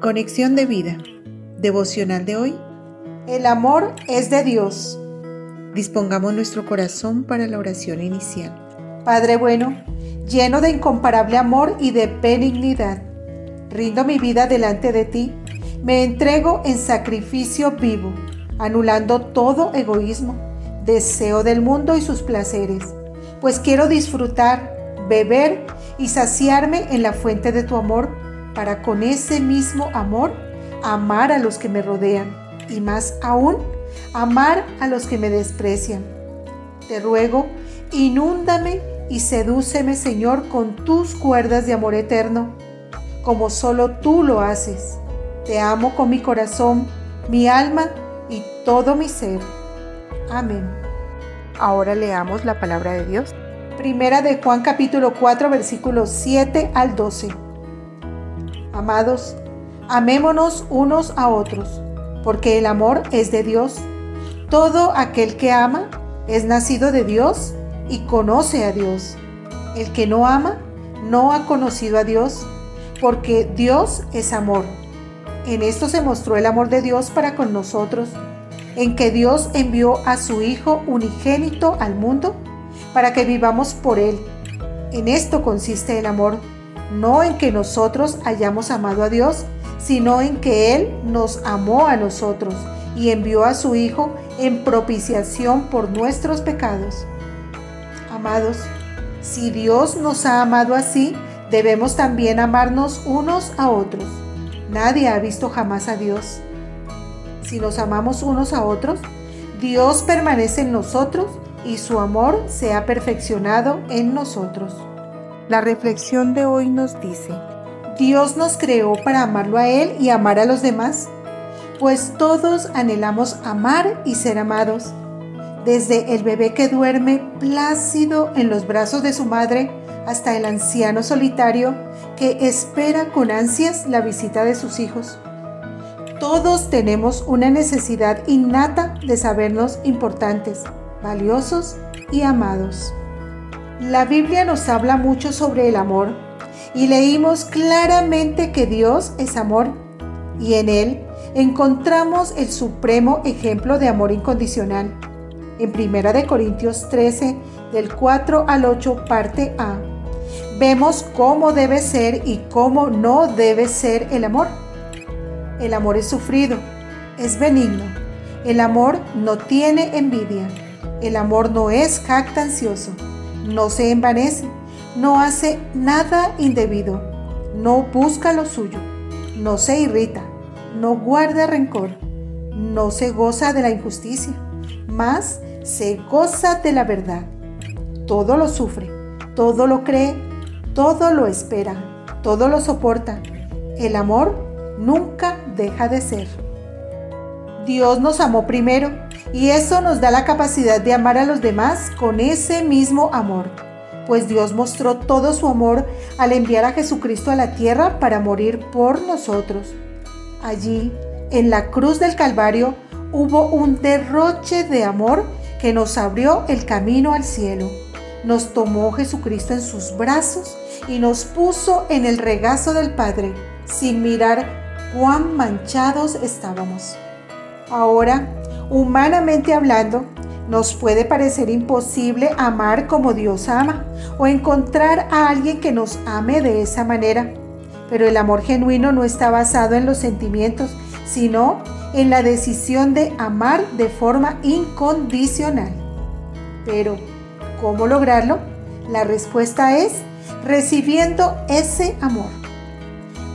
Conexión de vida. Devocional de hoy. El amor es de Dios. Dispongamos nuestro corazón para la oración inicial. Padre bueno, lleno de incomparable amor y de benignidad, rindo mi vida delante de ti. Me entrego en sacrificio vivo, anulando todo egoísmo, deseo del mundo y sus placeres, pues quiero disfrutar, beber y saciarme en la fuente de tu amor para con ese mismo amor amar a los que me rodean y más aún amar a los que me desprecian. Te ruego, inúndame y sedúceme, Señor, con tus cuerdas de amor eterno, como solo tú lo haces. Te amo con mi corazón, mi alma y todo mi ser. Amén. Ahora leamos la palabra de Dios. Primera de Juan capítulo 4 versículos 7 al 12. Amados, amémonos unos a otros, porque el amor es de Dios. Todo aquel que ama es nacido de Dios y conoce a Dios. El que no ama no ha conocido a Dios, porque Dios es amor. En esto se mostró el amor de Dios para con nosotros, en que Dios envió a su Hijo unigénito al mundo para que vivamos por Él. En esto consiste el amor no en que nosotros hayamos amado a Dios, sino en que Él nos amó a nosotros y envió a su Hijo en propiciación por nuestros pecados. Amados, si Dios nos ha amado así, debemos también amarnos unos a otros. Nadie ha visto jamás a Dios. Si nos amamos unos a otros, Dios permanece en nosotros y su amor se ha perfeccionado en nosotros. La reflexión de hoy nos dice, Dios nos creó para amarlo a Él y amar a los demás, pues todos anhelamos amar y ser amados. Desde el bebé que duerme plácido en los brazos de su madre hasta el anciano solitario que espera con ansias la visita de sus hijos. Todos tenemos una necesidad innata de sabernos importantes, valiosos y amados. La Biblia nos habla mucho sobre el amor y leímos claramente que Dios es amor y en Él encontramos el supremo ejemplo de amor incondicional. En 1 Corintios 13, del 4 al 8, parte A, vemos cómo debe ser y cómo no debe ser el amor. El amor es sufrido, es benigno. El amor no tiene envidia. El amor no es jactancioso no se envanece, no hace nada indebido, no busca lo suyo, no se irrita, no guarda rencor, no se goza de la injusticia, mas se goza de la verdad. Todo lo sufre, todo lo cree, todo lo espera, todo lo soporta. El amor nunca deja de ser. Dios nos amó primero y eso nos da la capacidad de amar a los demás con ese mismo amor, pues Dios mostró todo su amor al enviar a Jesucristo a la tierra para morir por nosotros. Allí, en la cruz del Calvario, hubo un derroche de amor que nos abrió el camino al cielo. Nos tomó Jesucristo en sus brazos y nos puso en el regazo del Padre, sin mirar cuán manchados estábamos. Ahora, humanamente hablando, nos puede parecer imposible amar como Dios ama o encontrar a alguien que nos ame de esa manera. Pero el amor genuino no está basado en los sentimientos, sino en la decisión de amar de forma incondicional. Pero, ¿cómo lograrlo? La respuesta es recibiendo ese amor.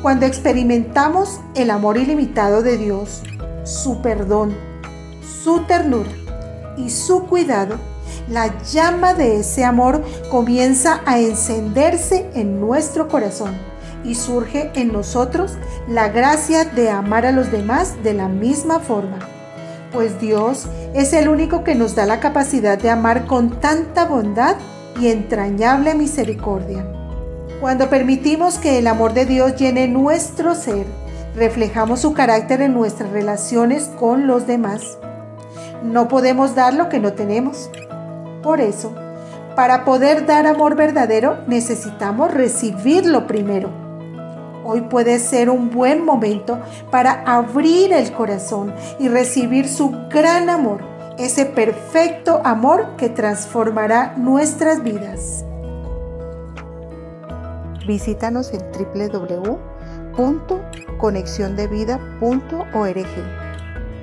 Cuando experimentamos el amor ilimitado de Dios, su perdón, su ternura y su cuidado, la llama de ese amor comienza a encenderse en nuestro corazón y surge en nosotros la gracia de amar a los demás de la misma forma. Pues Dios es el único que nos da la capacidad de amar con tanta bondad y entrañable misericordia. Cuando permitimos que el amor de Dios llene nuestro ser, reflejamos su carácter en nuestras relaciones con los demás. No podemos dar lo que no tenemos. Por eso, para poder dar amor verdadero necesitamos recibirlo primero. Hoy puede ser un buen momento para abrir el corazón y recibir su gran amor, ese perfecto amor que transformará nuestras vidas. Visítanos en www.conexiondevida.org.